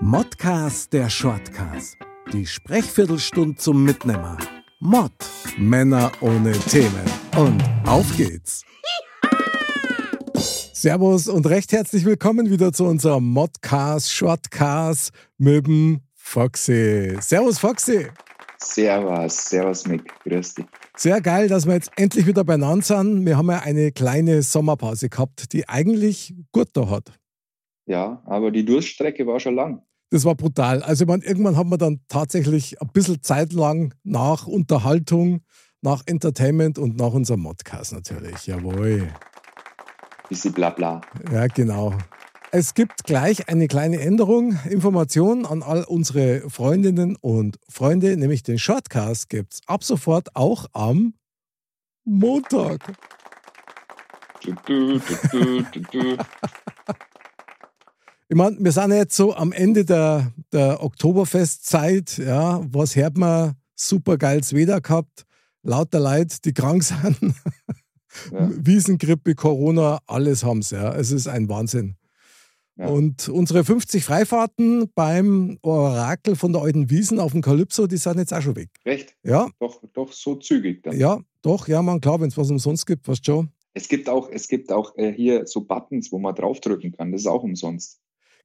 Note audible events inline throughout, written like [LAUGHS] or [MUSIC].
Modcast der Shortcast. Die Sprechviertelstunde zum Mitnehmer. Mod. Männer ohne Themen. Und auf geht's. Servus und recht herzlich willkommen wieder zu unserem Modcast, Shortcast mit dem Foxy. Servus Foxy. Servus, servus Mick, grüß dich. Sehr geil, dass wir jetzt endlich wieder beieinander sind. Wir haben ja eine kleine Sommerpause gehabt, die eigentlich gut da hat. Ja, aber die Durststrecke war schon lang. Das war brutal. Also ich meine, irgendwann haben wir dann tatsächlich ein bisschen Zeit lang nach Unterhaltung, nach Entertainment und nach unserem Modcast natürlich. Jawohl. Bisschen Blabla. Ja, genau. Es gibt gleich eine kleine Änderung. Information an all unsere Freundinnen und Freunde, nämlich den Shortcast gibt es ab sofort auch am Montag. [LAUGHS] Du, du, du, du, du. Ich meine, wir sind jetzt so am Ende der, der Oktoberfestzeit. Ja, was hört man? Super geiles Wetter gehabt. Lauter Leute, die krank [LAUGHS] sind. Ja. Wiesengrippe, Corona, alles haben sie. Ja. Es ist ein Wahnsinn. Ja. Und unsere 50 Freifahrten beim Orakel von der alten Wiesen auf dem Kalypso, die sind jetzt auch schon weg. Recht? Ja, Doch, doch so zügig dann. ja, doch, ja, man, klar, wenn es was umsonst gibt, was schon. Es gibt auch, es gibt auch äh, hier so Buttons, wo man draufdrücken kann. Das ist auch umsonst.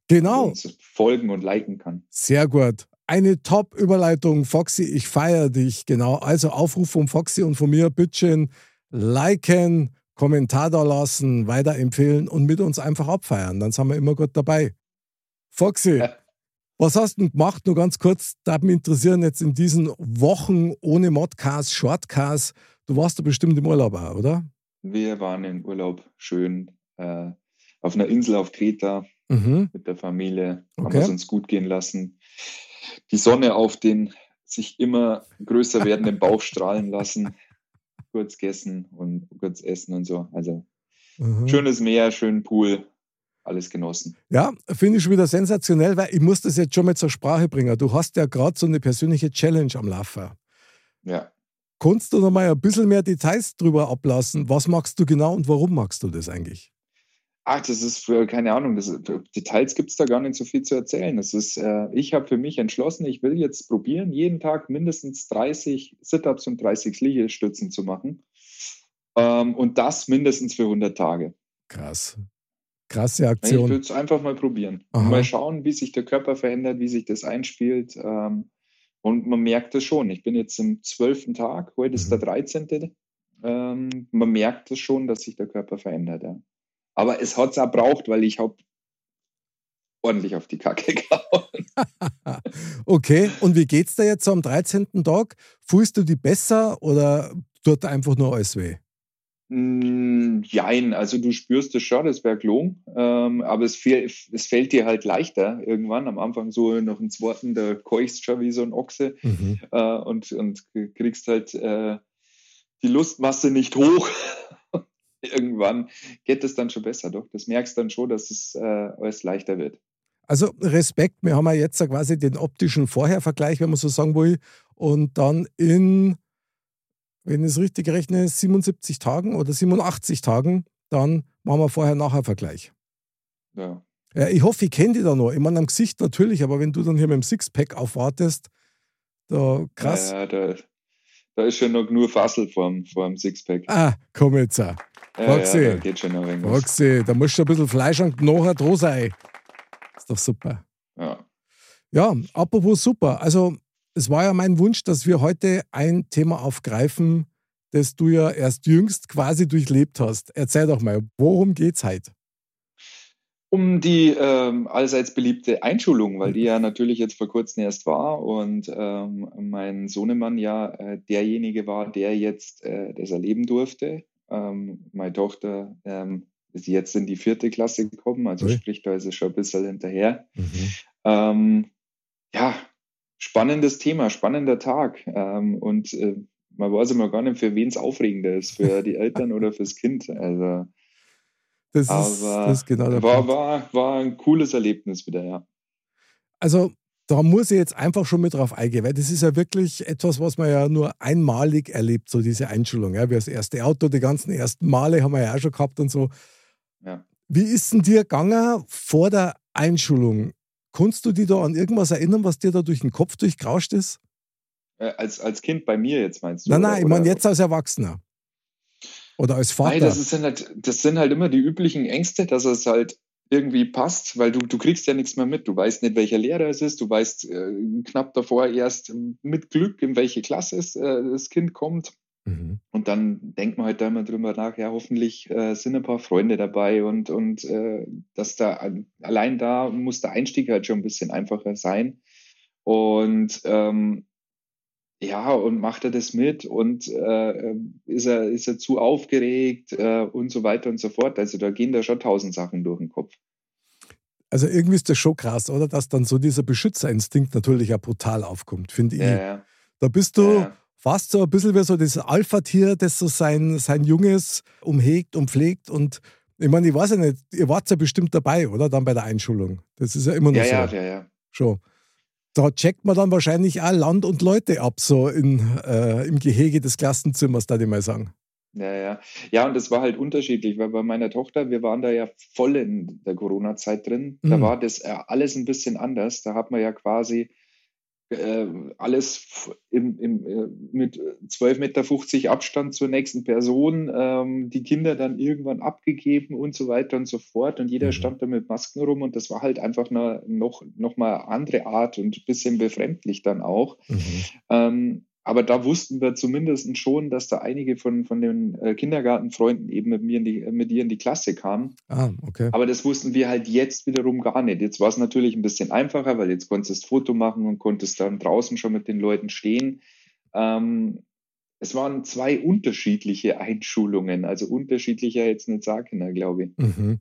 Genau, so folgen und liken kann. sehr gut. Eine Top-Überleitung, Foxy, ich feiere dich. Genau, also Aufruf von Foxy und von mir, bitteschön, liken, Kommentar da lassen, weiterempfehlen und mit uns einfach abfeiern. Dann sind wir immer gut dabei. Foxy, Ja. was hast du denn gemacht? Nur ganz kurz, da mich interessieren jetzt in diesen Wochen ohne Modcast, Shortcast. Du warst da bestimmt im Urlaub auch, oder? Wir waren im Urlaub schön äh, auf einer Insel auf Kreta Mhm. mit der Familie. Haben Okay. wir es uns gut gehen lassen. Die Sonne auf den sich immer größer werdenden Bauch strahlen lassen. [LAUGHS] Kurz gegessen und kurz essen und so. Also Mhm. schönes Meer, schönen Pool, alles genossen. Ja, finde ich schon wieder sensationell, weil ich muss das jetzt schon mal zur Sprache bringen. Du hast ja gerade so eine persönliche Challenge am Laufen. Ja. Kannst du noch mal ein bisschen mehr Details drüber ablassen? Was magst du genau und warum magst du das eigentlich? Ach, das ist für, keine Ahnung, das, Details gibt es da gar nicht so viel zu erzählen. Das ist, äh, ich habe für mich entschlossen, ich will jetzt probieren, jeden Tag mindestens 30 Sit-Ups und 30 Liegestützen zu machen. Ähm, und das mindestens für 100 Tage. Krass. Krasse Ich Aktion. will es einfach mal probieren. Aha. Mal schauen, wie sich der Körper verändert, wie sich das einspielt. Ähm, und man merkt es schon. Ich bin jetzt im zwölften Tag, heute ist Mhm. der 13. Ähm, man merkt es schon, dass sich der Körper verändert. Ja. Aber es hat es auch braucht, weil ich habe ordentlich auf die Kacke [LAUGHS] gehauen. [LAUGHS] okay, und wie geht's dir jetzt am 13. Tag? Fühlst du dich besser oder tut dir einfach nur alles weh? Mm, Jein, also du spürst es schon, das wäre gelungen, ähm, aber es, fehl, es fällt dir halt leichter irgendwann. Am Anfang so noch ein zweiten, da keuchst schon wie so ein Ochse. Mhm. äh, und, und kriegst halt äh, die Lustmasse nicht hoch. [LAUGHS] Irgendwann geht es dann schon besser, doch. Das merkst dann schon, dass es äh, alles leichter wird. Also Respekt, wir haben ja jetzt quasi den optischen Vorhervergleich, wenn man so sagen will, und dann in, wenn ich es richtig rechne, 77 Tagen oder 87 Tagen, dann machen wir Vorher-Nachher-Vergleich. Ja. Ja, ich hoffe, ich kenne die da noch. Ich meine, am Gesicht natürlich, aber wenn du dann hier mit dem Sixpack aufwartest, da krass. Ja, da, da ist schon noch nur Fassel vorm, vorm Sixpack. Ah, komm jetzt. auch. Ja, Foxy. ja, da. Foxy, da musst du ein bisschen Fleisch und nachher dran sein. Ist doch super. Ja. Ja, apropos super. Also, es war ja mein Wunsch, dass wir heute ein Thema aufgreifen, das du ja erst jüngst quasi durchlebt hast. Erzähl doch mal, worum geht's heute? Um die ähm, allseits beliebte Einschulung, weil die ja natürlich jetzt vor kurzem erst war und ähm, mein Sohnemann ja äh, derjenige war, der jetzt äh, das erleben durfte. Ähm, meine Tochter ähm, ist jetzt in die vierte Klasse gekommen, also okay. sprich, da ist es schon ein bisschen hinterher. Mhm. Ähm, ja, spannendes Thema, spannender Tag. Ähm, und äh, man weiß immer gar nicht, für wen es aufregender ist, für die Eltern oder fürs Kind. Also, das ist, das ist genau der war, war, war ein cooles Erlebnis wieder, ja. Also da muss ich jetzt einfach schon mit drauf eingehen, weil das ist ja wirklich etwas, was man ja nur einmalig erlebt, so diese Einschulung. Ja, wie das erste Auto, die ganzen ersten Male haben wir ja auch schon gehabt und so. Ja. Wie ist denn dir gegangen vor der Einschulung? Kannst du dich da an irgendwas erinnern, was dir da durch den Kopf durchgrauscht ist? Äh, als, als Kind bei mir jetzt meinst du? Nein, nein, ich meine jetzt als Erwachsener. Oder als Vater. Nein, das, halt, das sind halt immer die üblichen Ängste, dass es halt irgendwie passt, weil du, du kriegst ja nichts mehr mit. Du weißt nicht, welcher Lehrer es ist. Du weißt äh, knapp davor erst mit Glück, in welche Klasse es, äh, das Kind kommt. Mhm. Und dann denkt man halt da immer drüber nach, ja, hoffentlich äh, sind ein paar Freunde dabei und, und äh, dass da allein da muss der Einstieg halt schon ein bisschen einfacher sein. Und ähm, ja, und macht er das mit und äh, ist, er, ist er zu aufgeregt äh, und so weiter und so fort. Also da gehen da schon tausend Sachen durch den Kopf. Also irgendwie ist das schon krass, oder? Dass dann so dieser Beschützerinstinkt natürlich auch brutal aufkommt, finde ich. Ja, ja. Da bist du ja, fast so ein bisschen wie so das Alpha-Tier, das so sein, sein Junges umhegt und pflegt und ich meine, ich weiß ja nicht, ihr wart ja bestimmt dabei, oder? Dann bei der Einschulung. Das ist ja immer noch so. Ja, ja, ja. Schon da checkt man dann wahrscheinlich auch Land und Leute ab, so in, äh, im Gehege des Klassenzimmers, da ich mal sagen. Ja, ja. Ja, und das war halt unterschiedlich, weil bei meiner Tochter, wir waren da ja voll in der Corona-Zeit drin. Da mhm. war das äh, alles ein bisschen anders. Da hat man ja quasi äh, alles im, im, äh, mit 12,50 Meter Abstand zur nächsten Person, ähm, die Kinder dann irgendwann abgegeben und so weiter und so fort. Und jeder mhm. stand da mit Masken rum und das war halt einfach eine, noch, noch mal andere Art und ein bisschen befremdlich dann auch. Mhm. Ähm, aber da wussten wir zumindest schon, dass da einige von, von den äh, Kindergartenfreunden eben mit mir in die, mit ihr in die Klasse kamen. Ah, okay. Aber das wussten wir halt jetzt wiederum gar nicht. Jetzt war es natürlich ein bisschen einfacher, weil jetzt konntest du das Foto machen und konntest dann draußen schon mit den Leuten stehen. Ähm, es waren zwei unterschiedliche Einschulungen, also unterschiedlicher jetzt nicht sagen, glaube ich. Mhm.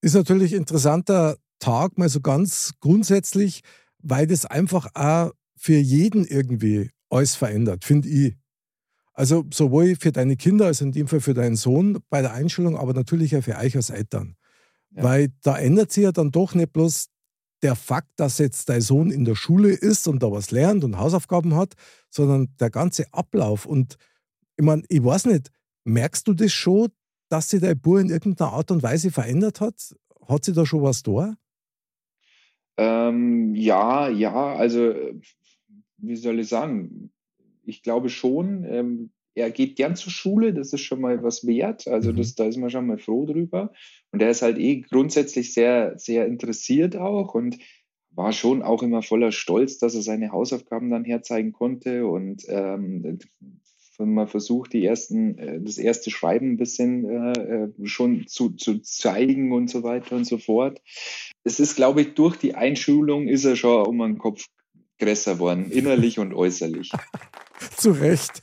Ist natürlich ein interessanter Tag, mal so ganz grundsätzlich, weil das einfach auch für jeden irgendwie alles verändert, finde ich. Also sowohl für deine Kinder, also in dem Fall für deinen Sohn bei der Einschulung, aber natürlich auch für euch als Eltern. Ja. Weil da ändert sich ja dann doch nicht bloß der Fakt, dass jetzt dein Sohn in der Schule ist und da was lernt und Hausaufgaben hat, sondern der ganze Ablauf. Und ich meine, ich weiß nicht, merkst du das schon, dass sich dein Bub in irgendeiner Art und Weise verändert hat? Hat sie da schon was da? Ähm, ja, ja, also wie soll ich sagen, ich glaube schon, ähm, er geht gern zur Schule, das ist schon mal was wert. Also mhm. das, da ist man schon mal froh drüber. Und er ist halt eh grundsätzlich sehr, sehr interessiert auch und war schon auch immer voller Stolz, dass er seine Hausaufgaben dann herzeigen konnte und ähm, mal versucht, die ersten, äh, das erste Schreiben ein bisschen äh, äh, schon zu, zu zeigen und so weiter und so fort. Es ist, glaube ich, durch die Einschulung ist er schon um den Kopf größer worden, innerlich und äußerlich. [LAUGHS] Zu Recht.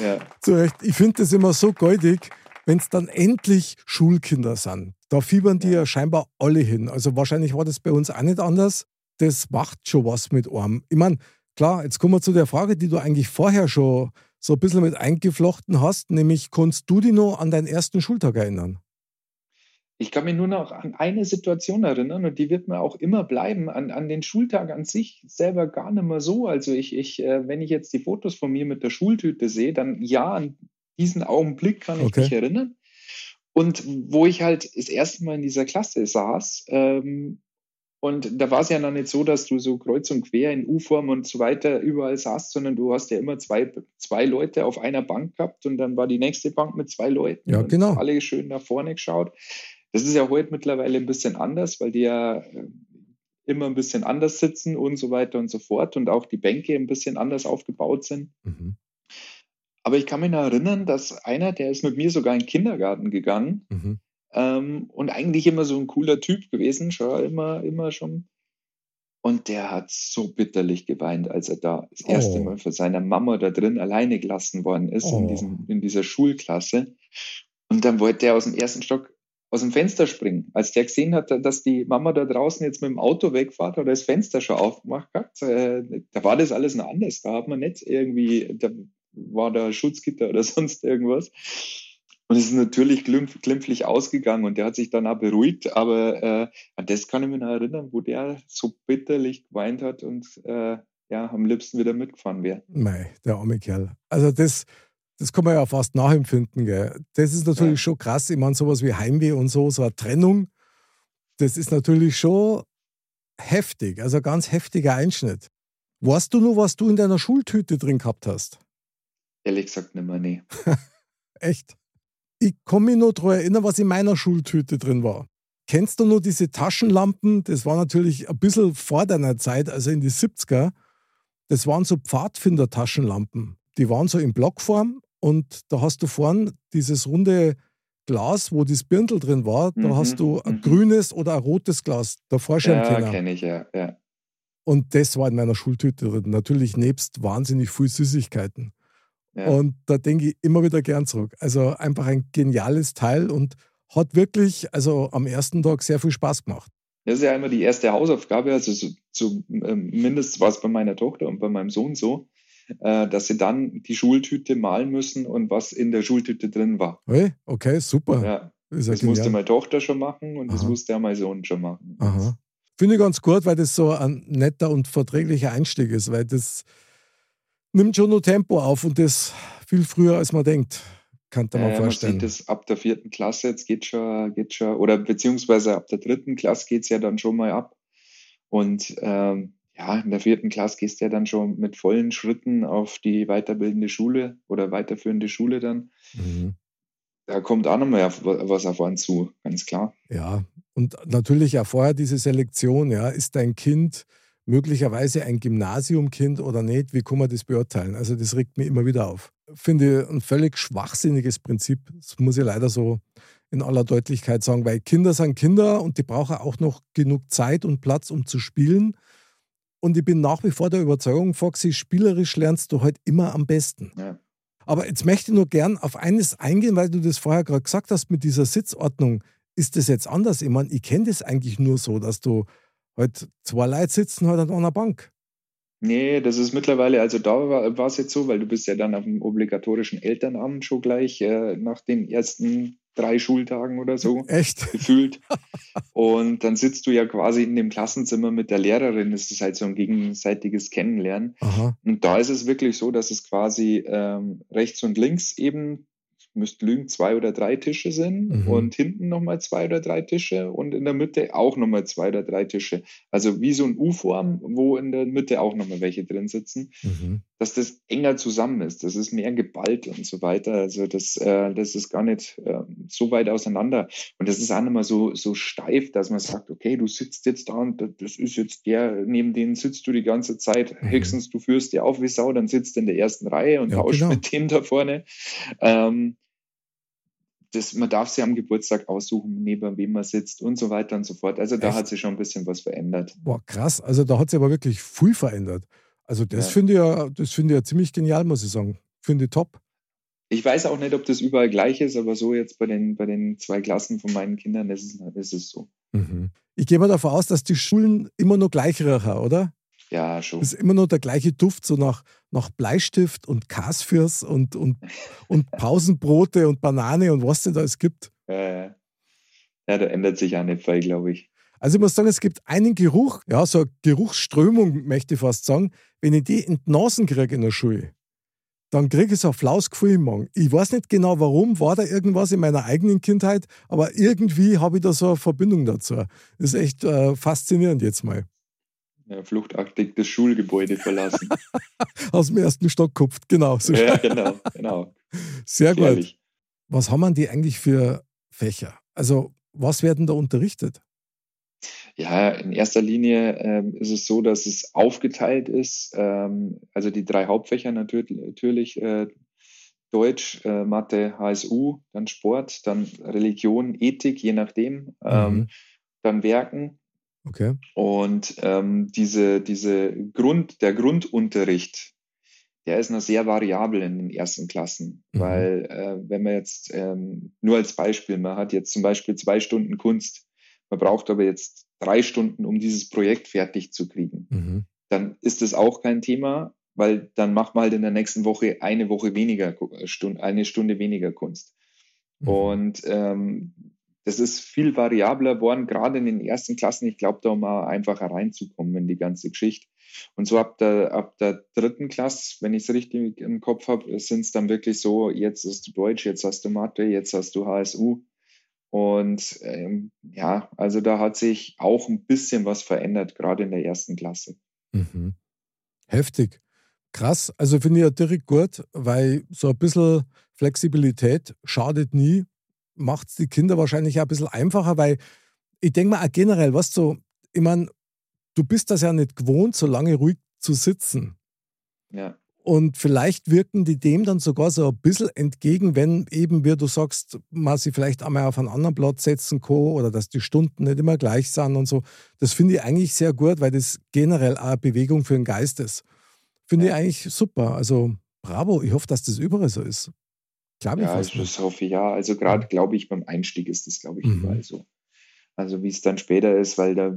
Ja. Zu Recht. Ich finde das immer so goldig, wenn es dann endlich Schulkinder sind. Da fiebern die ja. ja scheinbar alle hin. Also wahrscheinlich war das bei uns auch nicht anders. Das macht schon was mit einem. Ich meine, klar, jetzt kommen wir zu der Frage, die du eigentlich vorher schon so ein bisschen mit eingeflochten hast, nämlich kannst du dich noch an deinen ersten Schultag erinnern? Ich kann mich nur noch an eine Situation erinnern und die wird mir auch immer bleiben, an, an den Schultag an sich selber gar nicht mehr so. Also ich, ich äh, wenn ich jetzt die Fotos von mir mit der Schultüte sehe, dann ja, an diesen Augenblick kann ich okay. mich erinnern. Und wo ich halt das erste Mal in dieser Klasse saß, ähm, und da war es ja noch nicht so, dass du so kreuz und quer in U-Form und so weiter überall saßt, sondern du hast ja immer zwei, zwei Leute auf einer Bank gehabt und dann war die nächste Bank mit zwei Leuten. Ja, genau. alle schön nach vorne geschaut. Das ist ja heute mittlerweile ein bisschen anders, weil die ja äh, immer ein bisschen anders sitzen und so weiter und so fort und auch die Bänke ein bisschen anders aufgebaut sind. Mhm. Aber ich kann mich noch erinnern, dass einer, der ist mit mir sogar in den Kindergarten gegangen mhm. ähm, und eigentlich immer so ein cooler Typ gewesen, schon immer, immer schon. Und der hat so bitterlich geweint, als er da das erste oh. Mal von seiner Mama da drin alleine gelassen worden ist oh. in, diesem, in dieser Schulklasse. Und dann wollte er aus dem ersten Stock aus dem Fenster springen. Als der gesehen hat, dass die Mama da draußen jetzt mit dem Auto wegfährt oder das Fenster schon aufgemacht hat, äh, da war das alles noch anders. Da hat man nicht irgendwie, da war da Schutzgitter [LAUGHS] oder sonst irgendwas. Und es ist natürlich glimpf, glimpflich ausgegangen und der hat sich dann auch beruhigt. Aber äh, an das kann ich mich noch erinnern, wo der so bitterlich geweint hat und äh, ja, am liebsten wieder mitgefahren wäre. Mei, der arme Kerl. Also das, das kann man ja fast nachempfinden. Gell? Das ist natürlich ja. schon krass. Ich meine, sowas wie Heimweh und so, so eine Trennung, das ist natürlich schon heftig, also ein ganz heftiger Einschnitt. Weißt du nur, was du in deiner Schultüte drin gehabt hast? Ehrlich gesagt nicht mehr, nee. [LAUGHS] Echt? Ich kann mich noch daran erinnern, was in meiner Schultüte drin war. Kennst du nur diese Taschenlampen? Das war natürlich ein bisschen vor deiner Zeit, also in die 70er. Das waren so Pfadfinder-Taschenlampen. Die waren so in Blockform und da hast du vorn dieses runde Glas, wo das Birndl drin war, da mhm, hast du ein mhm. grünes oder ein rotes Glas, der Vorschirmkenner. Ja, kenne ich, ja, ja. Und das war in meiner Schultüte drin. Natürlich nebst wahnsinnig viel Süßigkeiten. Ja. Und da denke ich immer wieder gern zurück. Also einfach ein geniales Teil und hat wirklich, also am ersten Tag sehr viel Spaß gemacht. Das ist ja immer die erste Hausaufgabe. Also so, zumindest war es bei meiner Tochter und bei meinem Sohn so, dass sie dann die Schultüte malen müssen und was in der Schultüte drin war. Hey, okay, super. Ja, das genial. musste meine Tochter schon machen und Aha. das musste ja mein Sohn schon machen. Aha. Finde ich ganz gut, weil das so ein netter und verträglicher Einstieg ist, weil das nimmt schon nur Tempo auf und das viel früher, als man denkt. Kann man äh, vorstellen. Man sieht das ab der vierten Klasse, jetzt geht schon, geht schon, oder beziehungsweise ab der dritten Klasse geht es ja dann schon mal ab. Und ähm, ja, in der vierten Klasse gehst du ja dann schon mit vollen Schritten auf die weiterbildende Schule oder weiterführende Schule dann. Mhm. Da kommt auch nochmal was auf einen zu, ganz klar. Ja, und natürlich auch vorher diese Selektion, ja, ist dein Kind möglicherweise ein Gymnasiumkind oder nicht? Wie kann man das beurteilen? Also das regt mich immer wieder auf. Finde ich ein völlig schwachsinniges Prinzip. Das muss ich leider so in aller Deutlichkeit sagen, weil Kinder sind Kinder und die brauchen auch noch genug Zeit und Platz, um zu spielen. Und ich bin nach wie vor der Überzeugung, Foxy, spielerisch lernst du halt immer am besten. Ja. Aber jetzt möchte ich nur gern auf eines eingehen, weil du das vorher gerade gesagt hast mit dieser Sitzordnung. Ist das jetzt anders? Ich meine, ich kenne das eigentlich nur so, dass du halt zwei Leute sitzen halt an einer Bank. Nee, das ist mittlerweile, also da war es jetzt so, weil du bist ja dann auf dem obligatorischen Elternamt schon gleich äh, nach den ersten drei Schultagen oder so. Echt? Gefühlt. [LAUGHS] Und dann sitzt du ja quasi in dem Klassenzimmer mit der Lehrerin. Das ist halt so ein gegenseitiges Kennenlernen. Aha. Und da ist es wirklich so, dass es quasi ähm, rechts und links eben müsste lügen, zwei oder drei Tische sind mhm. und hinten nochmal zwei oder drei Tische und in der Mitte auch nochmal zwei oder drei Tische. Also wie so ein U-Form, wo in der Mitte auch nochmal welche drin sitzen, mhm. Dass das enger zusammen ist. Das ist mehr geballt und so weiter. Also das, äh, das ist gar nicht äh, so weit auseinander. Und das ist auch nochmal so, so steif, dass man sagt, okay, du sitzt jetzt da und das ist jetzt der, neben dem sitzt du die ganze Zeit. Mhm. Höchstens du führst dir auf wie Sau, dann sitzt du in der ersten Reihe und ja, tauscht genau. mit dem da vorne. Ähm, das, man darf sich am Geburtstag aussuchen, neben wem man sitzt und so weiter und so fort. Also da Echt? hat sich schon ein bisschen was verändert. Boah, krass. Also da hat sich aber wirklich viel verändert. Also das ja. finde ich ja, das finde ich ja ziemlich genial, muss ich sagen. Finde ich top. Ich weiß auch nicht, ob das überall gleich ist, aber so jetzt bei den, bei den zwei Klassen von meinen Kindern ist es, ist es so. Mhm. Ich gehe mal davon aus, dass die Schulen immer noch gleich riechen, oder? Ja, schon. Das ist immer noch der gleiche Duft, so nach, nach Bleistift und Kasfirs und, und, [LAUGHS] und Pausenbrote und Banane und was denn da es gibt. Ja, ja, da ändert sich auch nicht viel, glaube ich. Also ich muss sagen, es gibt einen Geruch, ja, so eine Geruchsströmung, möchte ich fast sagen. Wenn ich die in die Nasen kriege in der Schule, dann kriege ich so ein flaues Gefühl im Magen. Ich weiß nicht genau warum, war da irgendwas in meiner eigenen Kindheit, aber irgendwie habe ich da so eine Verbindung dazu. Das ist echt äh, faszinierend jetzt mal ja, fluchtartig das Schulgebäude verlassen. [LAUGHS] Aus dem ersten Stock kupft, genau. So ja, genau, genau. Sehr Gefährlich. gut. Was haben die eigentlich für Fächer? Also, was werden da unterrichtet? Ja, in erster Linie ähm, ist es so, dass es aufgeteilt ist. Ähm, also die drei Hauptfächer natürlich, natürlich äh, Deutsch, äh, Mathe, HSU, dann Sport, dann Religion, Ethik, je nachdem, ähm, mhm. dann Werken Okay. Und ähm, diese, diese Grund, der Grundunterricht, der ist noch sehr variabel in den ersten Klassen, mhm. weil äh, wenn man jetzt ähm, nur als Beispiel, man hat jetzt zum Beispiel zwei Stunden Kunst, man braucht aber jetzt drei Stunden, um dieses Projekt fertig zu kriegen, mhm. dann ist das auch kein Thema, weil dann macht man halt in der nächsten Woche eine Woche weniger, Stunde, eine Stunde weniger Kunst. Mhm. Und ähm, das ist viel variabler worden, gerade in den ersten Klassen. Ich glaube, da um einfacher reinzukommen in die ganze Geschichte. Und so ab der, ab der dritten Klasse, wenn ich es richtig im Kopf habe, sind es dann wirklich so, jetzt hast du Deutsch, jetzt hast du Mathe, jetzt hast du HSU. Und ähm, ja, also da hat sich auch ein bisschen was verändert, gerade in der ersten Klasse. Mhm. Heftig. Krass. Also finde ich ja direkt gut, weil so ein bisschen Flexibilität schadet nie macht es die Kinder wahrscheinlich auch ein bisschen einfacher, weil ich denke mal auch generell, was so, ich meine, du bist das ja nicht gewohnt, so lange ruhig zu sitzen. Ja. Und vielleicht wirken die dem dann sogar so ein bisschen entgegen, wenn eben, wie du sagst, man sie vielleicht einmal auf einen anderen Platz setzen kann oder dass die Stunden nicht immer gleich sind und so. Das finde ich eigentlich sehr gut, weil das generell auch eine Bewegung für den Geist ist. Finde ja. ich eigentlich super. Also bravo, ich hoffe, dass das überall so ist. Glaube ich ja, fast ich hoffe ja. Also gerade glaube ich beim Einstieg ist das, glaube ich, mhm. überall so. Also wie es dann später ist, weil da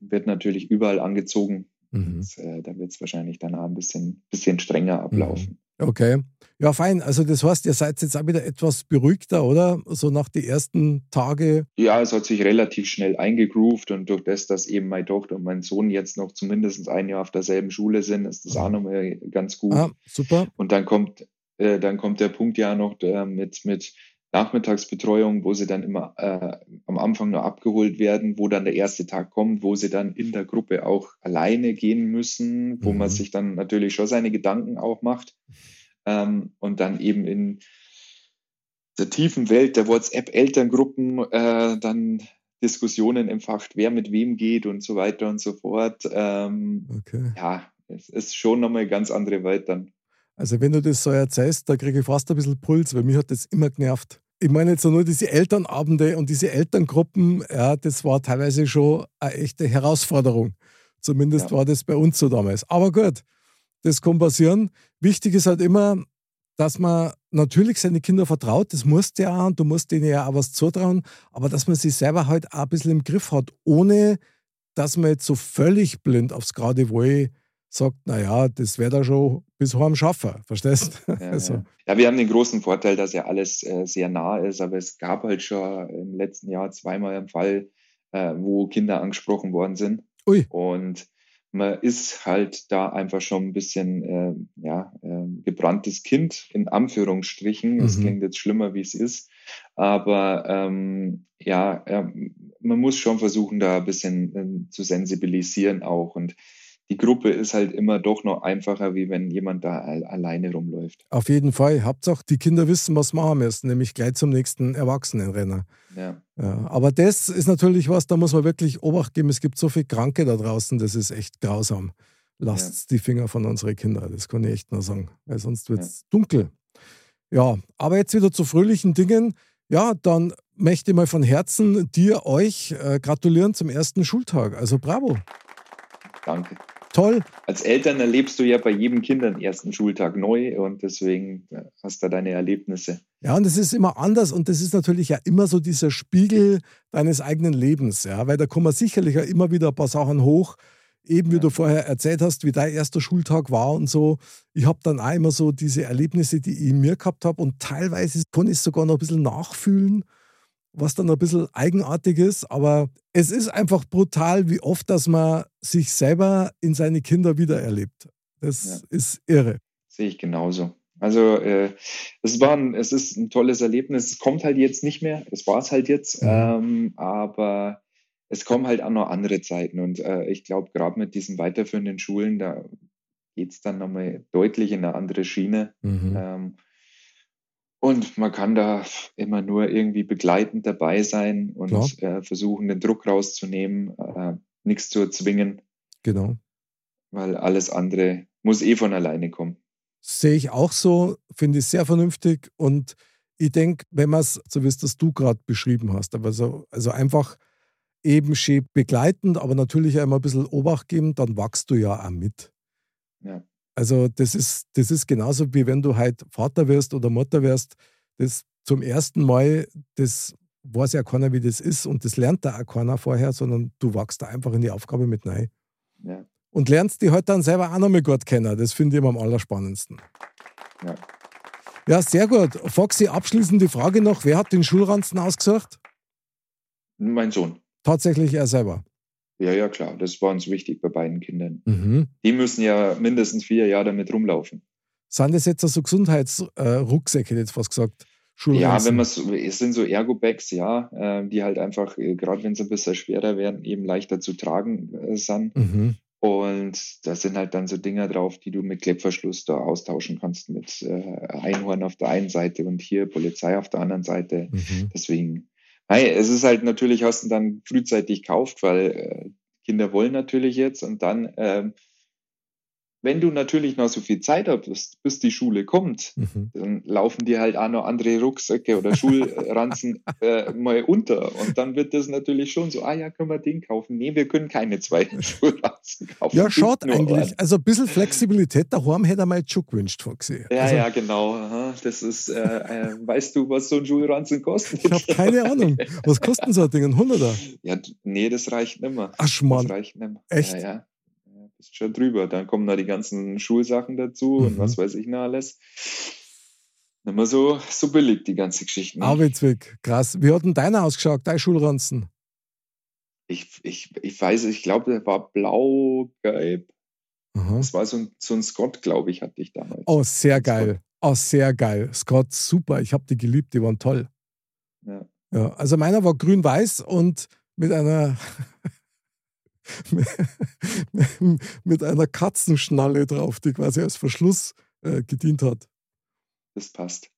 wird natürlich überall angezogen. Mhm. Und, äh, da wird es wahrscheinlich dann auch ein bisschen, bisschen strenger mhm. ablaufen. Okay. Ja, fein. Also das heißt, ihr seid jetzt auch wieder etwas beruhigter, oder? So nach den ersten Tagen. Ja, es hat sich relativ schnell eingegroovt und durch das, dass eben meine Tochter und mein Sohn jetzt noch zumindest ein Jahr auf derselben Schule sind, ist das auch mhm. nochmal ganz gut. Ah, super. Und dann kommt äh, dann kommt der Punkt ja noch äh, mit, mit Nachmittagsbetreuung, wo sie dann immer äh, am Anfang nur abgeholt werden, wo dann der erste Tag kommt, wo sie dann in der Gruppe auch alleine gehen müssen, wo mhm. man sich dann natürlich schon seine Gedanken auch macht. Ähm, und dann eben in der tiefen Welt der WhatsApp-Elterngruppen äh, dann Diskussionen empfacht, wer mit wem geht und so weiter und so fort. Ähm, okay. Ja, es ist schon nochmal eine ganz andere Welt dann. Also wenn du das so erzählst, da kriege ich fast ein bisschen Puls, weil mich hat das immer genervt. Ich meine jetzt nur diese Elternabende und diese Elterngruppen, ja, das war teilweise schon eine echte Herausforderung. Zumindest ja. war das bei uns so damals. Aber gut, das kann passieren. Wichtig ist halt immer, dass man natürlich seine Kinder vertraut, das musst du ja, und du musst denen ja auch was zutrauen, aber dass man sich selber halt auch ein bisschen im Griff hat, ohne dass man jetzt so völlig blind aufs gerade Wohl sagt, naja, das wäre da schon bis heim schaffen, verstehst du? Ja, also. ja. ja, wir haben den großen Vorteil, dass ja alles äh, sehr nah ist, aber es gab halt schon im letzten Jahr zweimal einen Fall, äh, wo Kinder angesprochen worden sind. Ui. Und man ist halt da einfach schon ein bisschen äh, ja, äh, gebranntes Kind, in Anführungsstrichen. Es mhm. klingt jetzt schlimmer, wie es ist. Aber ähm, ja, man muss schon versuchen, da ein bisschen äh, zu sensibilisieren auch. Und die Gruppe ist halt immer doch noch einfacher, wie wenn jemand da alleine rumläuft. Auf jeden Fall. Hauptsache, die Kinder wissen, was machen müssen, nämlich gleich zum nächsten Erwachsenenrenner. Ja. ja. Aber das ist natürlich was, da muss man wirklich Obacht geben. Es gibt so viele Kranke da draußen, das ist echt grausam. Lasst ja. die Finger von unseren Kindern, das kann ich echt nur sagen, weil sonst wird es ja. dunkel. Ja, aber jetzt wieder zu fröhlichen Dingen. Ja, dann möchte ich mal von Herzen dir, euch äh, gratulieren zum ersten Schultag. Also bravo. Danke toll. Als Eltern erlebst du ja bei jedem Kind den ersten Schultag neu und deswegen hast du deine Erlebnisse. Ja, und das ist immer anders und das ist natürlich ja immer so dieser Spiegel deines eigenen Lebens, ja, weil da kommen sicherlich ja immer wieder ein paar Sachen hoch, eben wie ja. du vorher erzählt hast, wie dein erster Schultag war und so. Ich habe dann auch immer so diese Erlebnisse, die ich in mir gehabt habe und teilweise kann ich es sogar noch ein bisschen nachfühlen was dann ein bisschen eigenartig ist, aber es ist einfach brutal, wie oft, dass man sich selber in seine Kinder wiedererlebt. Das ja. ist irre. Sehe ich genauso. Also äh, es war ein, es ist ein tolles Erlebnis. Es kommt halt jetzt nicht mehr. Es war es halt jetzt. Mhm. Ähm, aber es kommen halt auch noch andere Zeiten. Und äh, ich glaube, gerade mit diesen weiterführenden Schulen, da geht es dann nochmal deutlich in eine andere Schiene. Mhm. Ähm, und man kann da immer nur irgendwie begleitend dabei sein und äh, versuchen, den Druck rauszunehmen, äh, nichts zu erzwingen. Genau. Weil alles andere muss eh von alleine kommen. Sehe ich auch so, finde ich sehr vernünftig. Und ich denke, wenn man es, so wie es das du gerade beschrieben hast, aber so, also einfach eben schön begleitend, aber natürlich auch immer ein bisschen Obacht geben, dann wachst du ja auch mit. Ja. Also das ist, das ist genauso wie wenn du halt Vater wirst oder Mutter wirst. Das zum ersten Mal, das weiß ja keiner, wie das ist und das lernt da auch keiner vorher, sondern du wachst da einfach in die Aufgabe mit rein. Ja. Und lernst die halt dann selber auch noch mal gut kennen. Das finde ich immer am allerspannendsten. Ja. ja, sehr gut. Foxy, abschließend die Frage noch: Wer hat den Schulranzen ausgesucht? Mein Sohn. Tatsächlich er selber. Ja, ja, klar. Das war uns wichtig bei beiden Kindern. Mhm. Die müssen ja mindestens vier Jahre damit rumlaufen. Sind das jetzt so Gesundheitsrucksäcke, hätte ich jetzt fast gesagt? Ja, wenn man so, es sind so Ergo-Bags, ja, äh, die halt einfach, äh, gerade wenn sie ein bisschen schwerer werden, eben leichter zu tragen äh, sind. Mhm. Und da sind halt dann so Dinger drauf, die du mit Klettverschluss da austauschen kannst, mit äh, Einhorn auf der einen Seite und hier Polizei auf der anderen Seite. Mhm. Deswegen, hey, es ist halt natürlich, hast du dann frühzeitig gekauft, weil äh, Kinder wollen natürlich jetzt und dann ähm, wenn du natürlich noch so viel Zeit hast, bis die Schule kommt, mhm. dann laufen dir halt auch noch andere Rucksäcke oder Schulranzen [LAUGHS] äh, mal unter. Und dann wird das natürlich schon so, ah ja, können wir den kaufen? Nee, wir können keine zwei [LAUGHS] Schulranzen kaufen. Ja, schaut eigentlich. An. Also ein bisschen Flexibilität daheim hätte er mal schon gewünscht vorgesehen. Ja, also, ja, genau. Das ist, äh, äh, weißt du, was so ein Schulranzen kostet? Ich habe keine Ahnung. Was kosten so ein Ding? Ein Hunderter? Ja, nee, das reicht nicht mehr. Ach, Schmarrn. Das reicht nicht mehr. Echt? Ja, ja ist schon drüber. Dann kommen da die ganzen Schulsachen dazu mhm. und was weiß ich noch alles. Nicht mehr so, so billig, die ganze Geschichte. Ne? Arbeitsweg, krass. Wie hat denn deiner ausgeschaut, dein Schulranzen? Ich, ich, ich weiß, ich glaube, der war blau-gelb. Das war so ein, so ein Scott, glaube ich, hatte ich damals. Oh, sehr geil. Oh, sehr geil. Scott, super. Ich habe die geliebt, die waren toll. Ja. ja also meiner war grün-weiß und mit einer [LAUGHS] mit einer Katzenschnalle drauf, die quasi als Verschluss äh, gedient hat. Das passt.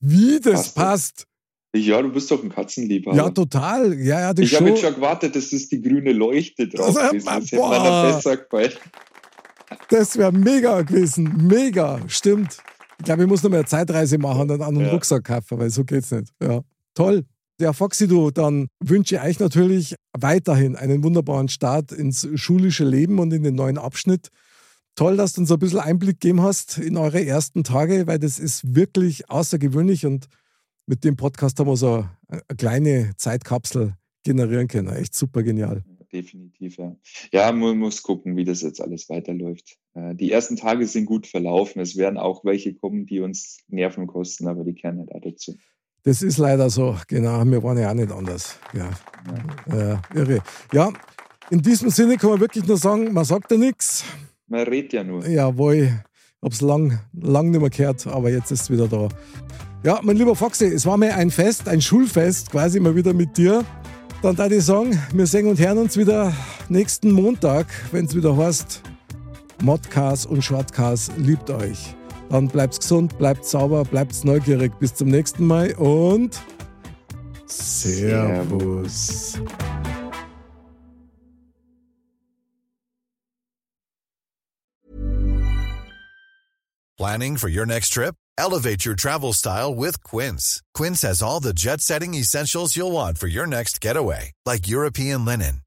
Wie das passt? passt? Ja, du bist doch ein Katzenliebhaber. Ja, total. Ja, ja, ich habe jetzt schon gewartet, dass es die grüne Leuchte drauf also, ist. Das hätte man besser gefallen. Das wäre mega gewesen. Mega. Stimmt. Ich glaube, ich muss noch mal eine Zeitreise machen und einen anderen ja. Rucksack kaufen, weil so geht's nicht. Ja. Toll. Ja, Foxy, du, dann wünsche ich euch natürlich weiterhin einen wunderbaren Start ins schulische Leben und in den neuen Abschnitt. Toll, dass du uns ein bisschen Einblick gegeben hast in eure ersten Tage, weil das ist wirklich außergewöhnlich und mit dem Podcast haben wir so eine kleine Zeitkapsel generieren können. Echt super genial. Definitiv, ja. Ja, man muss gucken, wie das jetzt alles weiterläuft. Äh, die ersten Tage sind gut verlaufen. Es werden auch welche kommen, die uns Nerven kosten, aber die kehren halt auch dazu. Das ist leider so, genau. Wir waren ja auch nicht anders. Ja, ja. irre. Ja, in diesem Sinne kann man wirklich nur sagen, man sagt ja nichts. Man redet ja nur. Jawohl, es lang, lang nicht mehr gehört, aber jetzt ist es wieder da. Ja, mein lieber Foxy, es war mir ein Fest, ein Schulfest, quasi mal wieder mit dir. Dann da ich sagen, wir sehen und hören uns wieder nächsten Montag, wenn es wieder heißt, Modcast und Shortcast liebt euch. Dann bleibt gesund, bleibt sauber, bleibt neugierig. Bis zum nächsten Mal und Servus. Planning for your next trip? Elevate your travel style with Quince. Quince has all the jet setting essentials you'll want for your next getaway, like European linen,